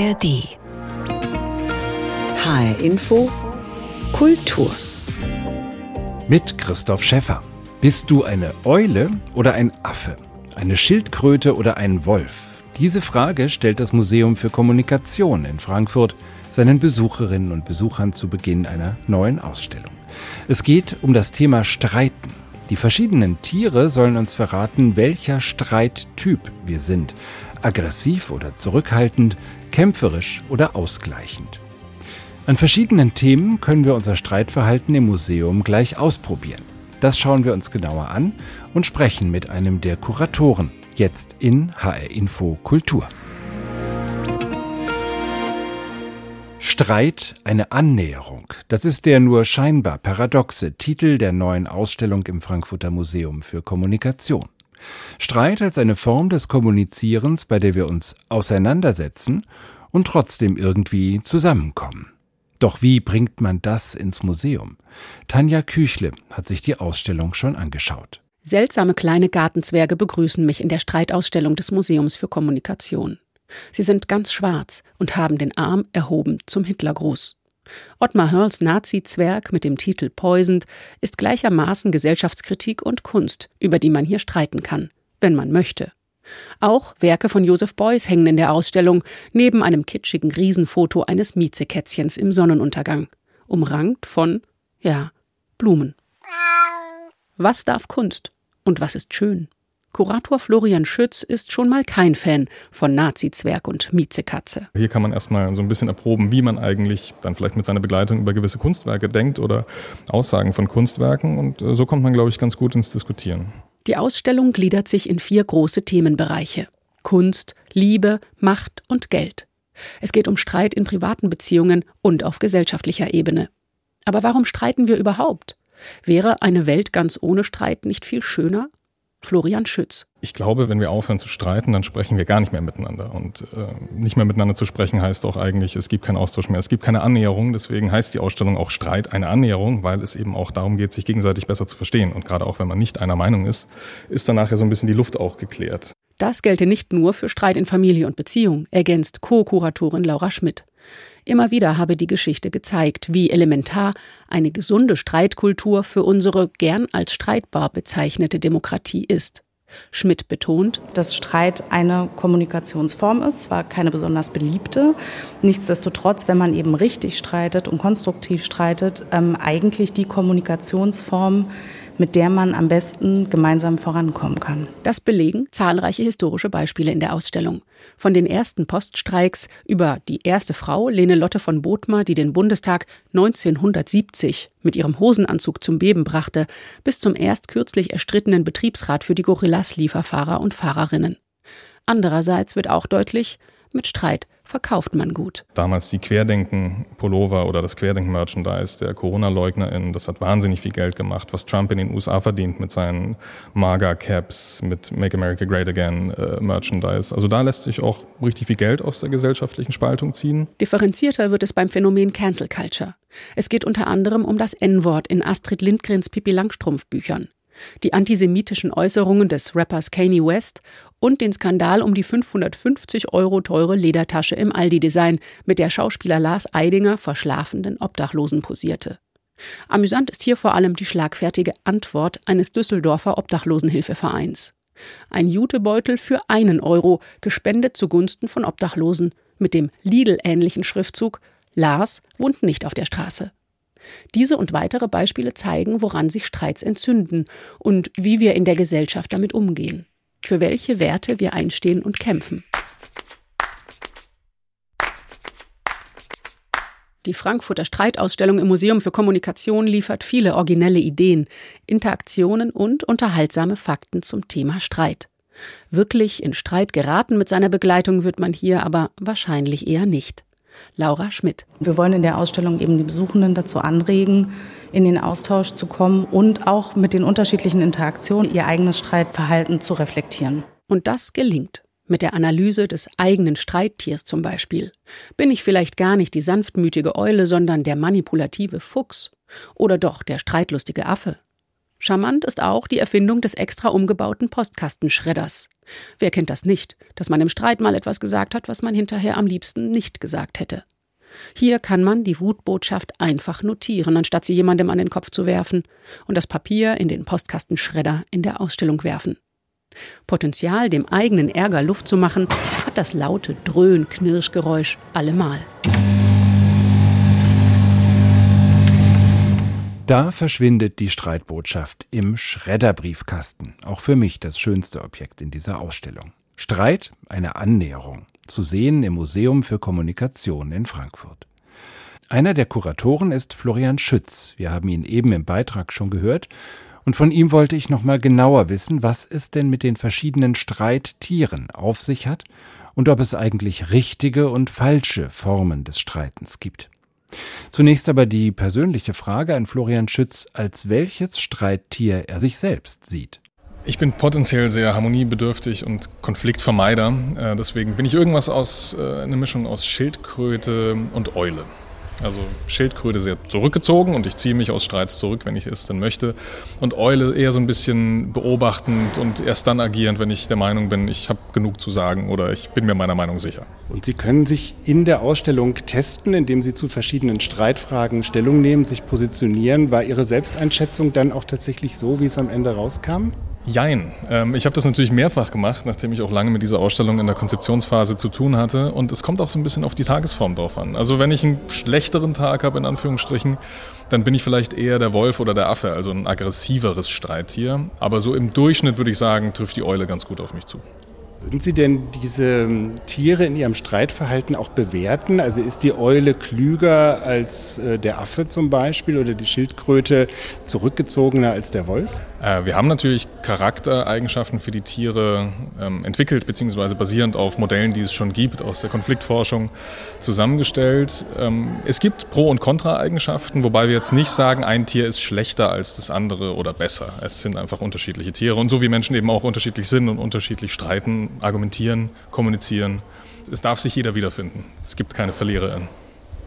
ARD. HR Info Kultur. Mit Christoph Schäffer. Bist du eine Eule oder ein Affe? Eine Schildkröte oder ein Wolf? Diese Frage stellt das Museum für Kommunikation in Frankfurt seinen Besucherinnen und Besuchern zu Beginn einer neuen Ausstellung. Es geht um das Thema Streiten. Die verschiedenen Tiere sollen uns verraten, welcher Streittyp wir sind. Aggressiv oder zurückhaltend, kämpferisch oder ausgleichend. An verschiedenen Themen können wir unser Streitverhalten im Museum gleich ausprobieren. Das schauen wir uns genauer an und sprechen mit einem der Kuratoren, jetzt in HR Info Kultur. Streit eine Annäherung. Das ist der nur scheinbar paradoxe Titel der neuen Ausstellung im Frankfurter Museum für Kommunikation. Streit als eine Form des Kommunizierens, bei der wir uns auseinandersetzen und trotzdem irgendwie zusammenkommen. Doch wie bringt man das ins Museum? Tanja Küchle hat sich die Ausstellung schon angeschaut. Seltsame kleine Gartenzwerge begrüßen mich in der Streitausstellung des Museums für Kommunikation. Sie sind ganz schwarz und haben den Arm erhoben zum Hitlergruß. Ottmar Hörls Nazi-Zwerg mit dem Titel Poisoned ist gleichermaßen Gesellschaftskritik und Kunst, über die man hier streiten kann, wenn man möchte. Auch Werke von Joseph Beuys hängen in der Ausstellung, neben einem kitschigen Riesenfoto eines Miezekätzchens im Sonnenuntergang, umrankt von, ja, Blumen. Was darf Kunst und was ist schön? Kurator Florian Schütz ist schon mal kein Fan von Nazi-Zwerg und Miezekatze. Hier kann man erstmal so ein bisschen erproben, wie man eigentlich dann vielleicht mit seiner Begleitung über gewisse Kunstwerke denkt oder Aussagen von Kunstwerken. Und äh, so kommt man, glaube ich, ganz gut ins Diskutieren. Die Ausstellung gliedert sich in vier große Themenbereiche. Kunst, Liebe, Macht und Geld. Es geht um Streit in privaten Beziehungen und auf gesellschaftlicher Ebene. Aber warum streiten wir überhaupt? Wäre eine Welt ganz ohne Streit nicht viel schöner? Florian Schütz. Ich glaube, wenn wir aufhören zu streiten, dann sprechen wir gar nicht mehr miteinander. Und äh, nicht mehr miteinander zu sprechen heißt auch eigentlich, es gibt keinen Austausch mehr, es gibt keine Annäherung. Deswegen heißt die Ausstellung auch Streit eine Annäherung, weil es eben auch darum geht, sich gegenseitig besser zu verstehen. Und gerade auch wenn man nicht einer Meinung ist, ist dann nachher so ein bisschen die Luft auch geklärt. Das gelte nicht nur für Streit in Familie und Beziehung, ergänzt Co-Kuratorin Laura Schmidt. Immer wieder habe die Geschichte gezeigt, wie elementar eine gesunde Streitkultur für unsere gern als streitbar bezeichnete Demokratie ist. Schmidt betont, dass Streit eine Kommunikationsform ist, zwar keine besonders beliebte, nichtsdestotrotz, wenn man eben richtig streitet und konstruktiv streitet, ähm, eigentlich die Kommunikationsform, mit der man am besten gemeinsam vorankommen kann. Das belegen zahlreiche historische Beispiele in der Ausstellung. Von den ersten Poststreiks über die erste Frau, Lene Lotte von Bothmer, die den Bundestag 1970 mit ihrem Hosenanzug zum Beben brachte, bis zum erst kürzlich erstrittenen Betriebsrat für die Gorillas-Lieferfahrer und Fahrerinnen. Andererseits wird auch deutlich, mit Streit verkauft man gut. Damals die Querdenken-Pullover oder das Querdenken-Merchandise der Corona-LeugnerInnen, das hat wahnsinnig viel Geld gemacht, was Trump in den USA verdient mit seinen MAGA-Caps, mit Make America Great Again äh. Also da lässt sich auch richtig viel Geld aus der gesellschaftlichen Spaltung ziehen. Differenzierter wird es beim Phänomen Cancel Culture. Es geht unter anderem um das N-Wort in Astrid Lindgrens Pippi Langstrumpf Büchern die antisemitischen Äußerungen des Rappers Kanye West und den Skandal um die 550 Euro teure Ledertasche im Aldi-Design, mit der Schauspieler Lars Eidinger vor schlafenden Obdachlosen posierte. Amüsant ist hier vor allem die schlagfertige Antwort eines Düsseldorfer Obdachlosenhilfevereins. Ein Jutebeutel für einen Euro, gespendet zugunsten von Obdachlosen, mit dem Lidl-ähnlichen Schriftzug Lars wohnt nicht auf der Straße. Diese und weitere Beispiele zeigen, woran sich Streits entzünden und wie wir in der Gesellschaft damit umgehen, für welche Werte wir einstehen und kämpfen. Die Frankfurter Streitausstellung im Museum für Kommunikation liefert viele originelle Ideen, Interaktionen und unterhaltsame Fakten zum Thema Streit. Wirklich in Streit geraten mit seiner Begleitung wird man hier aber wahrscheinlich eher nicht. Laura Schmidt. Wir wollen in der Ausstellung eben die Besuchenden dazu anregen, in den Austausch zu kommen und auch mit den unterschiedlichen Interaktionen ihr eigenes Streitverhalten zu reflektieren. Und das gelingt. Mit der Analyse des eigenen Streittiers zum Beispiel. Bin ich vielleicht gar nicht die sanftmütige Eule, sondern der manipulative Fuchs? Oder doch der streitlustige Affe? Charmant ist auch die Erfindung des extra umgebauten Postkastenschredders. Wer kennt das nicht, dass man im Streit mal etwas gesagt hat, was man hinterher am liebsten nicht gesagt hätte. Hier kann man die Wutbotschaft einfach notieren, anstatt sie jemandem an den Kopf zu werfen und das Papier in den Postkastenschredder in der Ausstellung werfen. Potenzial, dem eigenen Ärger Luft zu machen, hat das laute Dröhn-Knirschgeräusch allemal. Da verschwindet die Streitbotschaft im Schredderbriefkasten. Auch für mich das schönste Objekt in dieser Ausstellung. Streit, eine Annäherung. Zu sehen im Museum für Kommunikation in Frankfurt. Einer der Kuratoren ist Florian Schütz. Wir haben ihn eben im Beitrag schon gehört. Und von ihm wollte ich noch mal genauer wissen, was es denn mit den verschiedenen Streittieren auf sich hat und ob es eigentlich richtige und falsche Formen des Streitens gibt. Zunächst aber die persönliche Frage an Florian Schütz, als welches Streittier er sich selbst sieht. Ich bin potenziell sehr harmoniebedürftig und Konfliktvermeider. Äh, deswegen bin ich irgendwas aus, äh, eine Mischung aus Schildkröte und Eule. Also Schildkröte sehr zurückgezogen und ich ziehe mich aus Streits zurück, wenn ich es dann möchte. Und Eule eher so ein bisschen beobachtend und erst dann agierend, wenn ich der Meinung bin, ich habe genug zu sagen oder ich bin mir meiner Meinung sicher. Und Sie können sich in der Ausstellung testen, indem Sie zu verschiedenen Streitfragen Stellung nehmen, sich positionieren. War Ihre Selbsteinschätzung dann auch tatsächlich so, wie es am Ende rauskam? Jein. Ähm, ich habe das natürlich mehrfach gemacht, nachdem ich auch lange mit dieser Ausstellung in der Konzeptionsphase zu tun hatte. Und es kommt auch so ein bisschen auf die Tagesform drauf an. Also wenn ich einen schlechteren Tag habe, in Anführungsstrichen, dann bin ich vielleicht eher der Wolf oder der Affe, also ein aggressiveres Streittier. Aber so im Durchschnitt würde ich sagen, trifft die Eule ganz gut auf mich zu. Würden Sie denn diese ähm, Tiere in ihrem Streitverhalten auch bewerten? Also ist die Eule klüger als äh, der Affe zum Beispiel oder die Schildkröte zurückgezogener als der Wolf? Äh, wir haben natürlich Charaktereigenschaften für die Tiere ähm, entwickelt, beziehungsweise basierend auf Modellen, die es schon gibt, aus der Konfliktforschung zusammengestellt. Ähm, es gibt Pro- und Kontra-Eigenschaften, wobei wir jetzt nicht sagen, ein Tier ist schlechter als das andere oder besser. Es sind einfach unterschiedliche Tiere und so wie Menschen eben auch unterschiedlich sind und unterschiedlich streiten, argumentieren, kommunizieren. Es darf sich jeder wiederfinden. Es gibt keine Verliererin.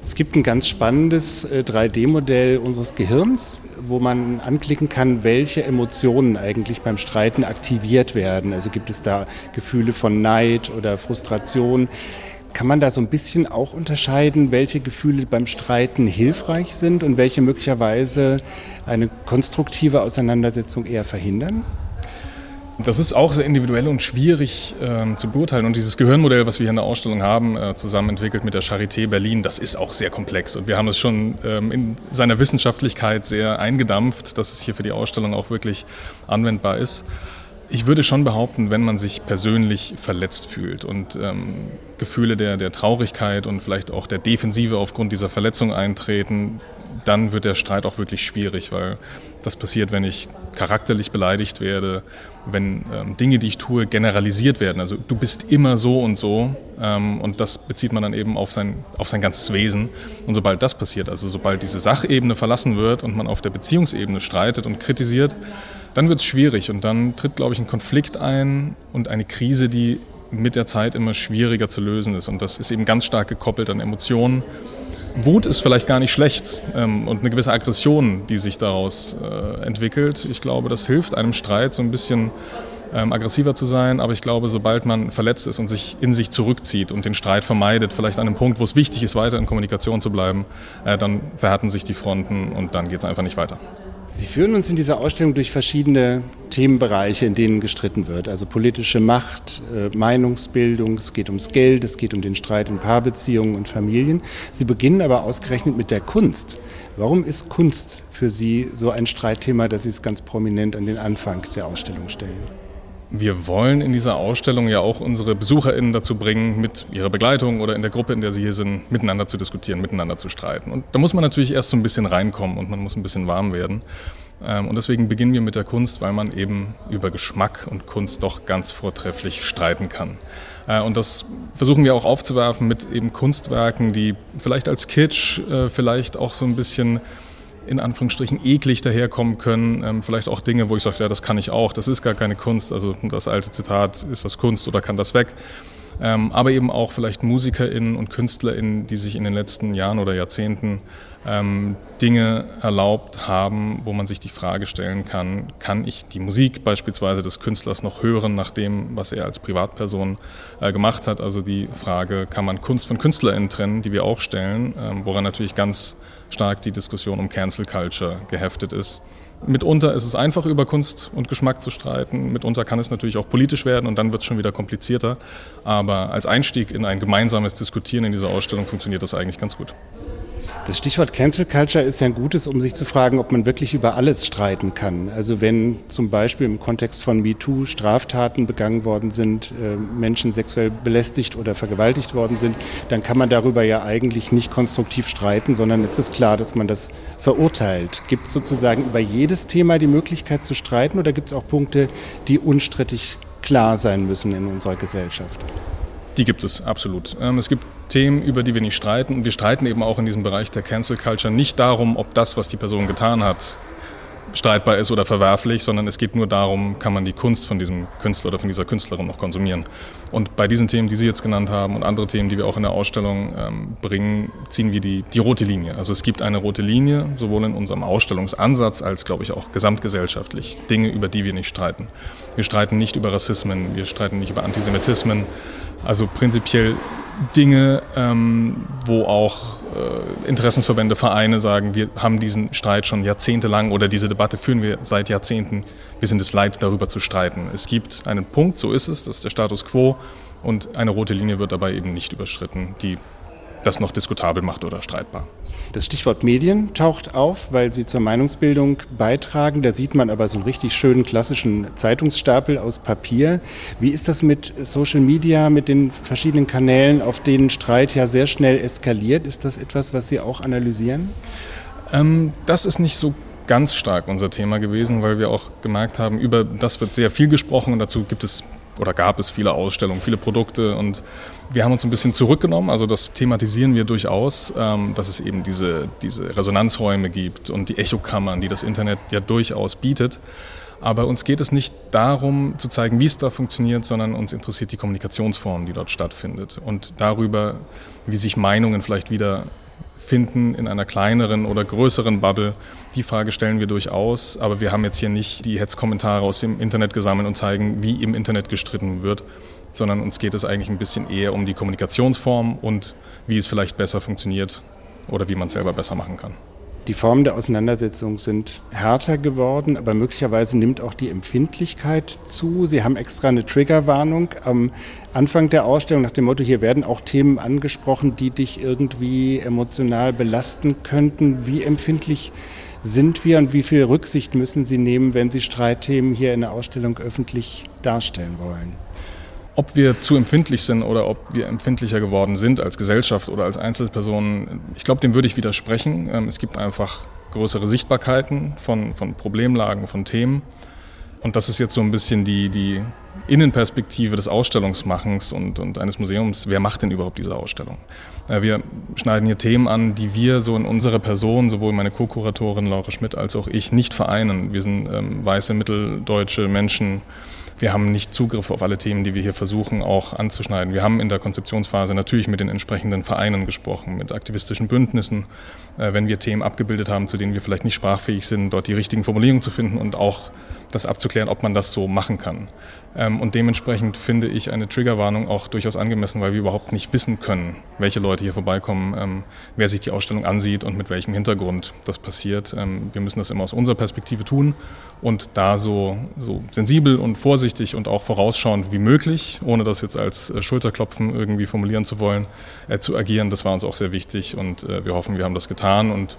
Es gibt ein ganz spannendes 3D-Modell äh, unseres Gehirns, wo man anklicken kann, welche Emotionen eigentlich beim Streiten aktiviert werden. Also gibt es da Gefühle von Neid oder Frustration. Kann man da so ein bisschen auch unterscheiden, welche Gefühle beim Streiten hilfreich sind und welche möglicherweise eine konstruktive Auseinandersetzung eher verhindern? Das ist auch sehr individuell und schwierig ähm, zu beurteilen. Und dieses Gehirnmodell, was wir hier in der Ausstellung haben, äh, zusammen entwickelt mit der Charité Berlin, das ist auch sehr komplex. Und wir haben es schon ähm, in seiner Wissenschaftlichkeit sehr eingedampft, dass es hier für die Ausstellung auch wirklich anwendbar ist. Ich würde schon behaupten, wenn man sich persönlich verletzt fühlt und ähm, Gefühle der, der Traurigkeit und vielleicht auch der Defensive aufgrund dieser Verletzung eintreten, dann wird der Streit auch wirklich schwierig, weil das passiert, wenn ich charakterlich beleidigt werde, wenn ähm, Dinge, die ich tue, generalisiert werden. Also du bist immer so und so ähm, und das bezieht man dann eben auf sein, auf sein ganzes Wesen. Und sobald das passiert, also sobald diese Sachebene verlassen wird und man auf der Beziehungsebene streitet und kritisiert, dann wird es schwierig und dann tritt, glaube ich, ein Konflikt ein und eine Krise, die mit der Zeit immer schwieriger zu lösen ist. Und das ist eben ganz stark gekoppelt an Emotionen. Wut ist vielleicht gar nicht schlecht ähm, und eine gewisse Aggression, die sich daraus äh, entwickelt. Ich glaube, das hilft einem Streit so ein bisschen ähm, aggressiver zu sein, aber ich glaube, sobald man verletzt ist und sich in sich zurückzieht und den Streit vermeidet, vielleicht an einem Punkt, wo es wichtig ist, weiter in Kommunikation zu bleiben, äh, dann verhärten sich die Fronten und dann geht es einfach nicht weiter. Sie führen uns in dieser Ausstellung durch verschiedene Themenbereiche, in denen gestritten wird. Also politische Macht, äh, Meinungsbildung, es geht ums Geld, es geht um den Streit in Paarbeziehungen und Familien. Sie beginnen aber ausgerechnet mit der Kunst. Warum ist Kunst für Sie so ein Streitthema, dass Sie es ganz prominent an den Anfang der Ausstellung stellen? Wir wollen in dieser Ausstellung ja auch unsere BesucherInnen dazu bringen, mit ihrer Begleitung oder in der Gruppe, in der sie hier sind, miteinander zu diskutieren, miteinander zu streiten. Und da muss man natürlich erst so ein bisschen reinkommen und man muss ein bisschen warm werden. Ähm, und deswegen beginnen wir mit der Kunst, weil man eben über Geschmack und Kunst doch ganz vortrefflich streiten kann. Äh, und das versuchen wir auch aufzuwerfen mit eben Kunstwerken, die vielleicht als Kitsch, äh, vielleicht auch so ein bisschen in Anführungsstrichen eklig daherkommen können. Ähm, vielleicht auch Dinge, wo ich sage, ja, das kann ich auch, das ist gar keine Kunst. Also das alte Zitat, ist das Kunst oder kann das weg? Ähm, aber eben auch vielleicht MusikerInnen und KünstlerInnen, die sich in den letzten Jahren oder Jahrzehnten ähm, Dinge erlaubt haben, wo man sich die Frage stellen kann, kann ich die Musik beispielsweise des Künstlers noch hören nach dem, was er als Privatperson äh, gemacht hat? Also die Frage, kann man Kunst von KünstlerInnen trennen, die wir auch stellen, ähm, woran natürlich ganz stark die Diskussion um Cancel Culture geheftet ist. Mitunter ist es einfach, über Kunst und Geschmack zu streiten. Mitunter kann es natürlich auch politisch werden und dann wird es schon wieder komplizierter. Aber als Einstieg in ein gemeinsames Diskutieren in dieser Ausstellung funktioniert das eigentlich ganz gut. Das Stichwort Cancel Culture ist ja ein gutes, um sich zu fragen, ob man wirklich über alles streiten kann. Also wenn zum Beispiel im Kontext von MeToo Straftaten begangen worden sind, äh, Menschen sexuell belästigt oder vergewaltigt worden sind, dann kann man darüber ja eigentlich nicht konstruktiv streiten, sondern es ist klar, dass man das verurteilt. Gibt es sozusagen über jedes Thema die Möglichkeit zu streiten oder gibt es auch Punkte, die unstrittig klar sein müssen in unserer Gesellschaft? Die gibt es, absolut. Ähm, es gibt Themen, über die wir nicht streiten. Und wir streiten eben auch in diesem Bereich der Cancel Culture nicht darum, ob das, was die Person getan hat, streitbar ist oder verwerflich, sondern es geht nur darum, kann man die Kunst von diesem Künstler oder von dieser Künstlerin noch konsumieren. Und bei diesen Themen, die Sie jetzt genannt haben und andere Themen, die wir auch in der Ausstellung ähm, bringen, ziehen wir die, die rote Linie. Also es gibt eine rote Linie, sowohl in unserem Ausstellungsansatz als, glaube ich, auch gesamtgesellschaftlich. Dinge, über die wir nicht streiten. Wir streiten nicht über Rassismen, wir streiten nicht über Antisemitismen. Also prinzipiell Dinge, ähm, wo auch äh, Interessensverbände, Vereine sagen, wir haben diesen Streit schon jahrzehntelang oder diese Debatte führen wir seit Jahrzehnten. Wir sind es leid, darüber zu streiten. Es gibt einen Punkt, so ist es, das ist der Status quo und eine rote Linie wird dabei eben nicht überschritten, die das noch diskutabel macht oder streitbar. Das Stichwort Medien taucht auf, weil sie zur Meinungsbildung beitragen. Da sieht man aber so einen richtig schönen klassischen Zeitungsstapel aus Papier. Wie ist das mit Social Media, mit den verschiedenen Kanälen, auf denen Streit ja sehr schnell eskaliert? Ist das etwas, was Sie auch analysieren? Ähm, das ist nicht so ganz stark unser Thema gewesen, weil wir auch gemerkt haben, über das wird sehr viel gesprochen und dazu gibt es oder gab es viele Ausstellungen, viele Produkte und wir haben uns ein bisschen zurückgenommen, also das thematisieren wir durchaus, ähm, dass es eben diese, diese Resonanzräume gibt und die Echokammern, die das Internet ja durchaus bietet. Aber uns geht es nicht darum zu zeigen, wie es da funktioniert, sondern uns interessiert die Kommunikationsform, die dort stattfindet und darüber, wie sich Meinungen vielleicht wieder finden in einer kleineren oder größeren Bubble. Die Frage stellen wir durchaus, aber wir haben jetzt hier nicht die Hetzkommentare aus dem Internet gesammelt und zeigen, wie im Internet gestritten wird, sondern uns geht es eigentlich ein bisschen eher um die Kommunikationsform und wie es vielleicht besser funktioniert oder wie man es selber besser machen kann. Die Formen der Auseinandersetzung sind härter geworden, aber möglicherweise nimmt auch die Empfindlichkeit zu. Sie haben extra eine Triggerwarnung am Anfang der Ausstellung nach dem Motto, hier werden auch Themen angesprochen, die dich irgendwie emotional belasten könnten. Wie empfindlich sind wir und wie viel Rücksicht müssen Sie nehmen, wenn Sie Streitthemen hier in der Ausstellung öffentlich darstellen wollen? Ob wir zu empfindlich sind oder ob wir empfindlicher geworden sind als Gesellschaft oder als Einzelpersonen, ich glaube, dem würde ich widersprechen. Ähm, es gibt einfach größere Sichtbarkeiten von, von Problemlagen, von Themen. Und das ist jetzt so ein bisschen die, die Innenperspektive des Ausstellungsmachens und, und eines Museums. Wer macht denn überhaupt diese Ausstellung? Äh, wir schneiden hier Themen an, die wir so in unserer Person, sowohl meine Co-Kuratorin Laura Schmidt als auch ich, nicht vereinen. Wir sind ähm, weiße, mitteldeutsche Menschen, wir haben nicht Zugriff auf alle Themen, die wir hier versuchen auch anzuschneiden. Wir haben in der Konzeptionsphase natürlich mit den entsprechenden Vereinen gesprochen, mit aktivistischen Bündnissen, äh, wenn wir Themen abgebildet haben, zu denen wir vielleicht nicht sprachfähig sind, dort die richtigen Formulierungen zu finden und auch das abzuklären, ob man das so machen kann. Ähm, und dementsprechend finde ich eine Triggerwarnung auch durchaus angemessen, weil wir überhaupt nicht wissen können, welche Leute hier vorbeikommen, ähm, wer sich die Ausstellung ansieht und mit welchem Hintergrund das passiert. Ähm, wir müssen das immer aus unserer Perspektive tun und da so, so sensibel und vorsichtig und auch vorausschauend wie möglich, ohne das jetzt als äh, Schulterklopfen irgendwie formulieren zu wollen, äh, zu agieren. Das war uns auch sehr wichtig und äh, wir hoffen, wir haben das getan und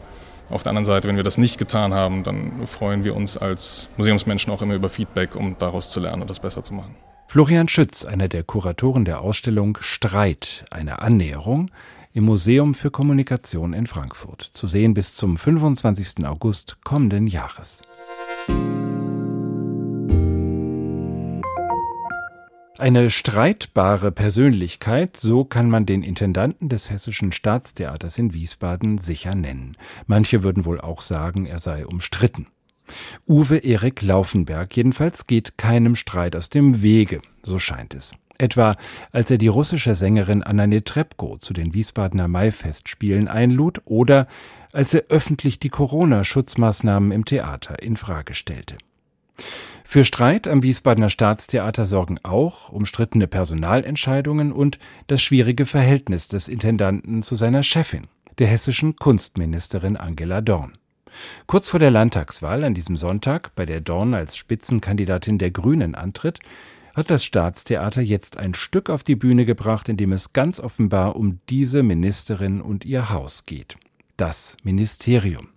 auf der anderen Seite, wenn wir das nicht getan haben, dann freuen wir uns als Museumsmenschen auch immer über Feedback, um daraus zu lernen und das besser zu machen. Florian Schütz, einer der Kuratoren der Ausstellung Streit, eine Annäherung im Museum für Kommunikation in Frankfurt. Zu sehen bis zum 25. August kommenden Jahres. Eine streitbare Persönlichkeit, so kann man den Intendanten des Hessischen Staatstheaters in Wiesbaden sicher nennen. Manche würden wohl auch sagen, er sei umstritten. Uwe Erik Laufenberg jedenfalls geht keinem Streit aus dem Wege, so scheint es. Etwa als er die russische Sängerin Anna Netrebko zu den Wiesbadener Maifestspielen einlud oder als er öffentlich die Corona-Schutzmaßnahmen im Theater in Frage stellte. Für Streit am Wiesbadener Staatstheater sorgen auch umstrittene Personalentscheidungen und das schwierige Verhältnis des Intendanten zu seiner Chefin, der hessischen Kunstministerin Angela Dorn. Kurz vor der Landtagswahl an diesem Sonntag, bei der Dorn als Spitzenkandidatin der Grünen antritt, hat das Staatstheater jetzt ein Stück auf die Bühne gebracht, in dem es ganz offenbar um diese Ministerin und ihr Haus geht. Das Ministerium.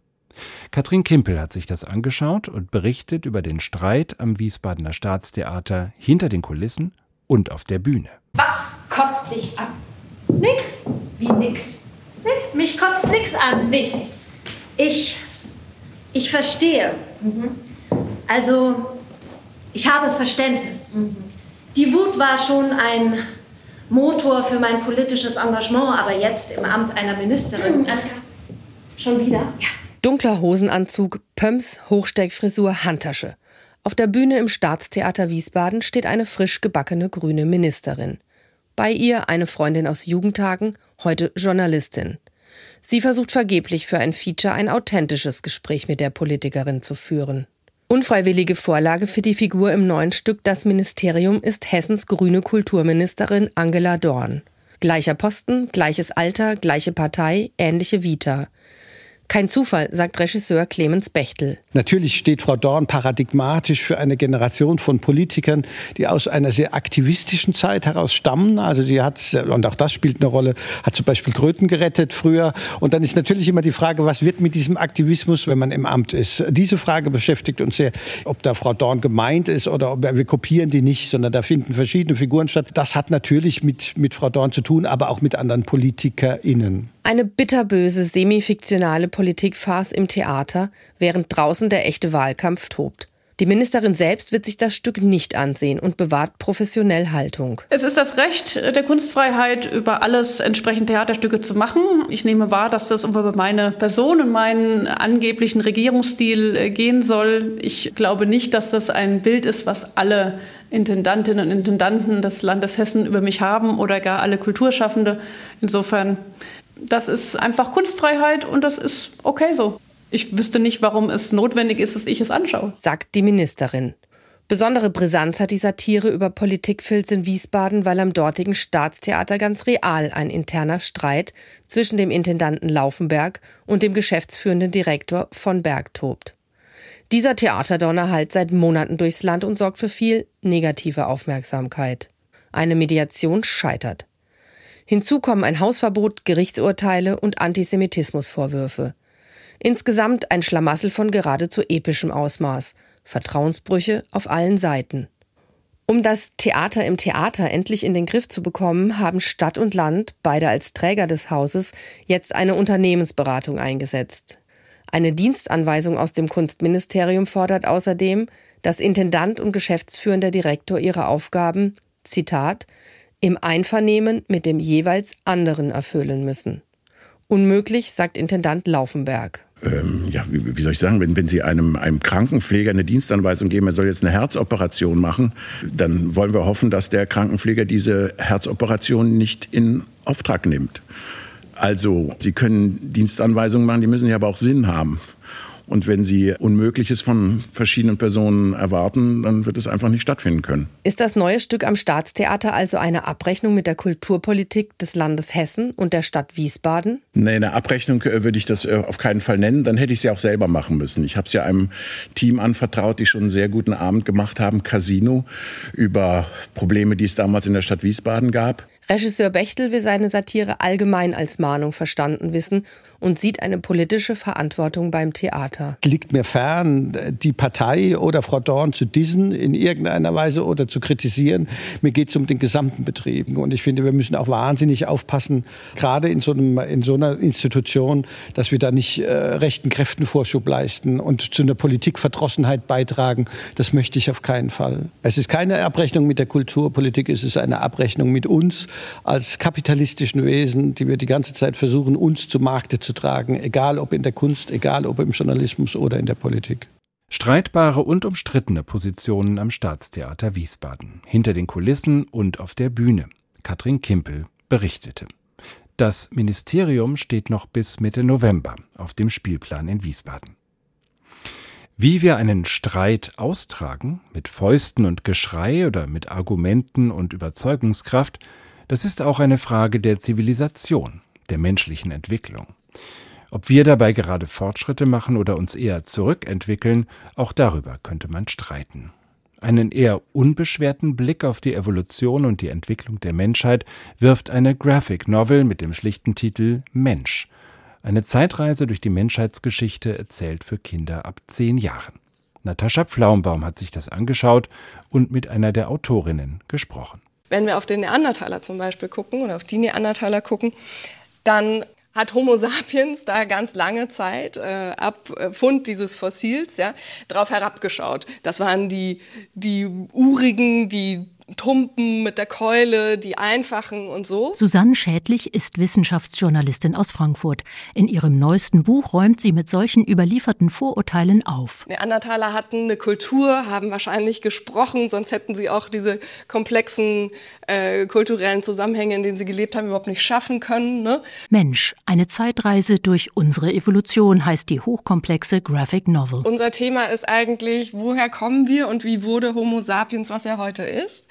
Katrin Kimpel hat sich das angeschaut und berichtet über den Streit am Wiesbadener Staatstheater hinter den Kulissen und auf der Bühne. Was kotzt dich an? Nix. Wie nix? Nee, mich kotzt nix an. Nichts. Ich. Ich verstehe. Mhm. Also, ich habe Verständnis. Mhm. Die Wut war schon ein Motor für mein politisches Engagement, aber jetzt im Amt einer Ministerin. Mhm. Schon wieder? Ja. Dunkler Hosenanzug, Pumps, Hochsteckfrisur, Handtasche. Auf der Bühne im Staatstheater Wiesbaden steht eine frisch gebackene grüne Ministerin. Bei ihr eine Freundin aus Jugendtagen, heute Journalistin. Sie versucht vergeblich für ein Feature ein authentisches Gespräch mit der Politikerin zu führen. Unfreiwillige Vorlage für die Figur im neuen Stück Das Ministerium ist Hessens grüne Kulturministerin Angela Dorn. Gleicher Posten, gleiches Alter, gleiche Partei, ähnliche Vita. Kein Zufall, sagt Regisseur Clemens Bechtel. Natürlich steht Frau Dorn paradigmatisch für eine Generation von Politikern, die aus einer sehr aktivistischen Zeit heraus stammen. Also die hat, und auch das spielt eine Rolle, hat zum Beispiel Kröten gerettet früher. Und dann ist natürlich immer die Frage, was wird mit diesem Aktivismus, wenn man im Amt ist? Diese Frage beschäftigt uns sehr, ob da Frau Dorn gemeint ist oder ob wir kopieren die nicht, sondern da finden verschiedene Figuren statt. Das hat natürlich mit, mit Frau Dorn zu tun, aber auch mit anderen PolitikerInnen. Eine bitterböse, semifiktionale Politikfarce im Theater, während draußen der echte Wahlkampf tobt. Die Ministerin selbst wird sich das Stück nicht ansehen und bewahrt professionell Haltung. Es ist das Recht der Kunstfreiheit, über alles entsprechend Theaterstücke zu machen. Ich nehme wahr, dass das über meine Person und meinen angeblichen Regierungsstil äh, gehen soll. Ich glaube nicht, dass das ein Bild ist, was alle Intendantinnen und Intendanten des Landes Hessen über mich haben oder gar alle Kulturschaffende. Insofern das ist einfach Kunstfreiheit und das ist okay so. Ich wüsste nicht, warum es notwendig ist, dass ich es anschaue. Sagt die Ministerin. Besondere Brisanz hat die Satire über Politikfilz in Wiesbaden, weil am dortigen Staatstheater ganz real ein interner Streit zwischen dem Intendanten Laufenberg und dem geschäftsführenden Direktor von Berg tobt. Dieser Theaterdonner hallt seit Monaten durchs Land und sorgt für viel negative Aufmerksamkeit. Eine Mediation scheitert. Hinzu kommen ein Hausverbot, Gerichtsurteile und Antisemitismusvorwürfe. Insgesamt ein Schlamassel von geradezu epischem Ausmaß. Vertrauensbrüche auf allen Seiten. Um das Theater im Theater endlich in den Griff zu bekommen, haben Stadt und Land, beide als Träger des Hauses, jetzt eine Unternehmensberatung eingesetzt. Eine Dienstanweisung aus dem Kunstministerium fordert außerdem, dass Intendant und geschäftsführender Direktor ihre Aufgaben, Zitat, im Einvernehmen mit dem jeweils anderen erfüllen müssen. Unmöglich, sagt Intendant Laufenberg. Ähm, ja, wie, wie, soll ich sagen, wenn, wenn Sie einem, einem Krankenpfleger eine Dienstanweisung geben, er soll jetzt eine Herzoperation machen, dann wollen wir hoffen, dass der Krankenpfleger diese Herzoperation nicht in Auftrag nimmt. Also, Sie können Dienstanweisungen machen, die müssen ja aber auch Sinn haben. Und wenn Sie Unmögliches von verschiedenen Personen erwarten, dann wird es einfach nicht stattfinden können. Ist das neue Stück am Staatstheater also eine Abrechnung mit der Kulturpolitik des Landes Hessen und der Stadt Wiesbaden? Nee, eine Abrechnung äh, würde ich das äh, auf keinen Fall nennen. Dann hätte ich sie auch selber machen müssen. Ich habe es ja einem Team anvertraut, die schon einen sehr guten Abend gemacht haben, Casino, über Probleme, die es damals in der Stadt Wiesbaden gab. Regisseur Bechtel will seine Satire allgemein als Mahnung verstanden wissen und sieht eine politische Verantwortung beim Theater. Liegt mir fern, die Partei oder Frau Dorn zu dissen in irgendeiner Weise oder zu kritisieren. Mir geht es um den gesamten Betrieb. Und ich finde, wir müssen auch wahnsinnig aufpassen, gerade in so, einem, in so einer Institution, dass wir da nicht äh, rechten Kräften Vorschub leisten und zu einer Politikverdrossenheit beitragen. Das möchte ich auf keinen Fall. Es ist keine Abrechnung mit der Kulturpolitik, es ist eine Abrechnung mit uns als kapitalistischen Wesen, die wir die ganze Zeit versuchen, uns zu Markte zu tragen, egal ob in der Kunst, egal ob im Journalismus oder in der Politik. Streitbare und umstrittene Positionen am Staatstheater Wiesbaden, hinter den Kulissen und auf der Bühne. Katrin Kimpel berichtete. Das Ministerium steht noch bis Mitte November auf dem Spielplan in Wiesbaden. Wie wir einen Streit austragen, mit Fäusten und Geschrei oder mit Argumenten und Überzeugungskraft, das ist auch eine Frage der Zivilisation, der menschlichen Entwicklung. Ob wir dabei gerade Fortschritte machen oder uns eher zurückentwickeln, auch darüber könnte man streiten. Einen eher unbeschwerten Blick auf die Evolution und die Entwicklung der Menschheit wirft eine Graphic Novel mit dem schlichten Titel Mensch. Eine Zeitreise durch die Menschheitsgeschichte erzählt für Kinder ab zehn Jahren. Natascha Pflaumbaum hat sich das angeschaut und mit einer der Autorinnen gesprochen. Wenn wir auf den Neandertaler zum Beispiel gucken oder auf die Neandertaler gucken, dann hat Homo sapiens da ganz lange Zeit äh, ab äh, Fund dieses Fossils ja drauf herabgeschaut. Das waren die die urigen, die Tumpen mit der Keule, die einfachen und so. Susanne Schädlich ist Wissenschaftsjournalistin aus Frankfurt. In ihrem neuesten Buch räumt sie mit solchen überlieferten Vorurteilen auf. Neandertaler hatten eine Kultur, haben wahrscheinlich gesprochen, sonst hätten sie auch diese komplexen äh, kulturellen Zusammenhänge, in denen sie gelebt haben, überhaupt nicht schaffen können. Ne? Mensch, eine Zeitreise durch unsere Evolution heißt die hochkomplexe Graphic Novel. Unser Thema ist eigentlich, woher kommen wir und wie wurde Homo sapiens, was er heute ist.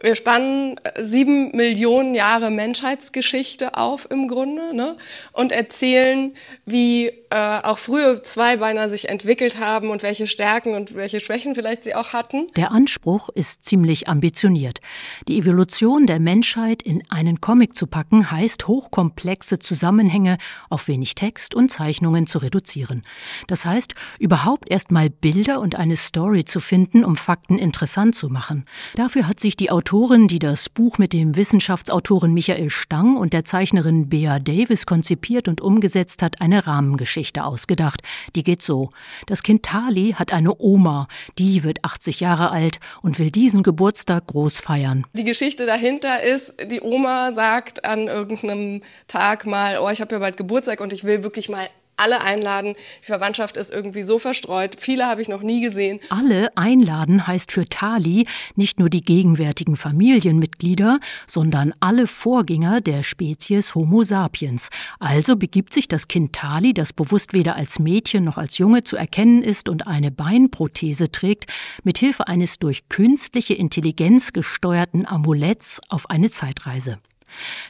Wir spannen sieben Millionen Jahre Menschheitsgeschichte auf im Grunde ne? und erzählen, wie äh, auch frühe Zweibeiner sich entwickelt haben und welche Stärken und welche Schwächen vielleicht sie auch hatten. Der Anspruch ist ziemlich ambitioniert. Die Evolution der Menschheit in einen Comic zu packen, heißt hochkomplexe Zusammenhänge auf wenig Text und Zeichnungen zu reduzieren. Das heißt, überhaupt erst mal Bilder und eine Story zu finden, um Fakten interessant zu machen. Dafür hat sich die Autorin, die das Buch mit dem Wissenschaftsautoren Michael Stang und der Zeichnerin Bea Davis konzipiert und umgesetzt hat, eine Rahmengeschichte ausgedacht. Die geht so. Das Kind Tali hat eine Oma, die wird 80 Jahre alt und will diesen Geburtstag groß feiern. Die Geschichte dahinter ist, die Oma sagt an irgendeinem Tag mal, oh, ich habe ja bald Geburtstag und ich will wirklich mal alle einladen. Die Verwandtschaft ist irgendwie so verstreut. Viele habe ich noch nie gesehen. Alle einladen heißt für Tali nicht nur die gegenwärtigen Familienmitglieder, sondern alle Vorgänger der Spezies Homo sapiens. Also begibt sich das Kind Tali, das bewusst weder als Mädchen noch als Junge zu erkennen ist und eine Beinprothese trägt, mit Hilfe eines durch künstliche Intelligenz gesteuerten Amuletts auf eine Zeitreise.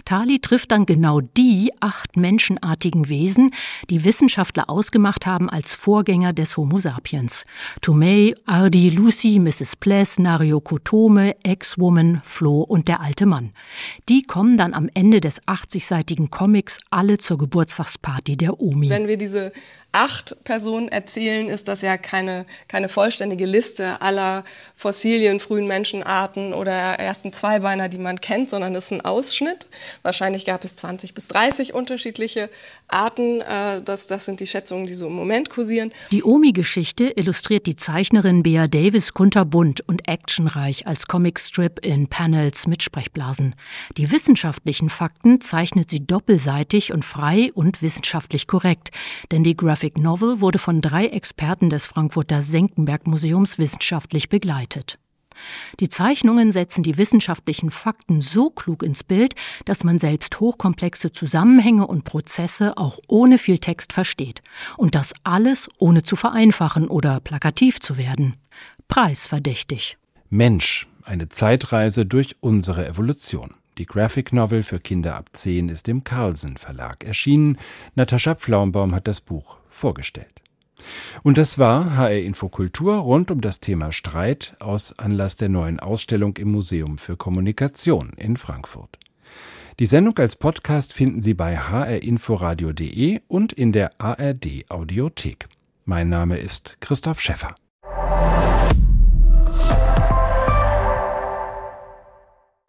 Tali trifft dann genau die acht menschenartigen Wesen, die Wissenschaftler ausgemacht haben als Vorgänger des Homo sapiens. Tomei, Ardi, Lucy, Mrs. Pless, Nario Kotome, Ex-Woman, Flo und der alte Mann. Die kommen dann am Ende des 80-seitigen Comics alle zur Geburtstagsparty der Omi. Wenn wir diese acht Personen erzählen, ist das ja keine, keine vollständige Liste aller Fossilien, frühen Menschenarten oder ersten Zweibeiner, die man kennt, sondern es ist ein Ausschnitt. Wahrscheinlich gab es 20 bis 30 unterschiedliche Arten. Äh, das, das sind die Schätzungen, die so im Moment kursieren. Die Omi-Geschichte illustriert die Zeichnerin Bea Davis kunterbunt und actionreich als Comicstrip in Panels mit Sprechblasen. Die wissenschaftlichen Fakten zeichnet sie doppelseitig und frei und wissenschaftlich korrekt, denn die Graphic Novel wurde von drei Experten des Frankfurter Senckenberg Museums wissenschaftlich begleitet. Die Zeichnungen setzen die wissenschaftlichen Fakten so klug ins Bild, dass man selbst hochkomplexe Zusammenhänge und Prozesse auch ohne viel Text versteht. Und das alles ohne zu vereinfachen oder plakativ zu werden. Preisverdächtig. Mensch, eine Zeitreise durch unsere Evolution. Die Graphic Novel für Kinder ab 10 ist im Carlsen Verlag erschienen. Natascha Pflaumbaum hat das Buch vorgestellt. Und das war HR Infokultur rund um das Thema Streit aus Anlass der neuen Ausstellung im Museum für Kommunikation in Frankfurt. Die Sendung als Podcast finden Sie bei hrinforadio.de und in der ARD Audiothek. Mein Name ist Christoph Schäffer.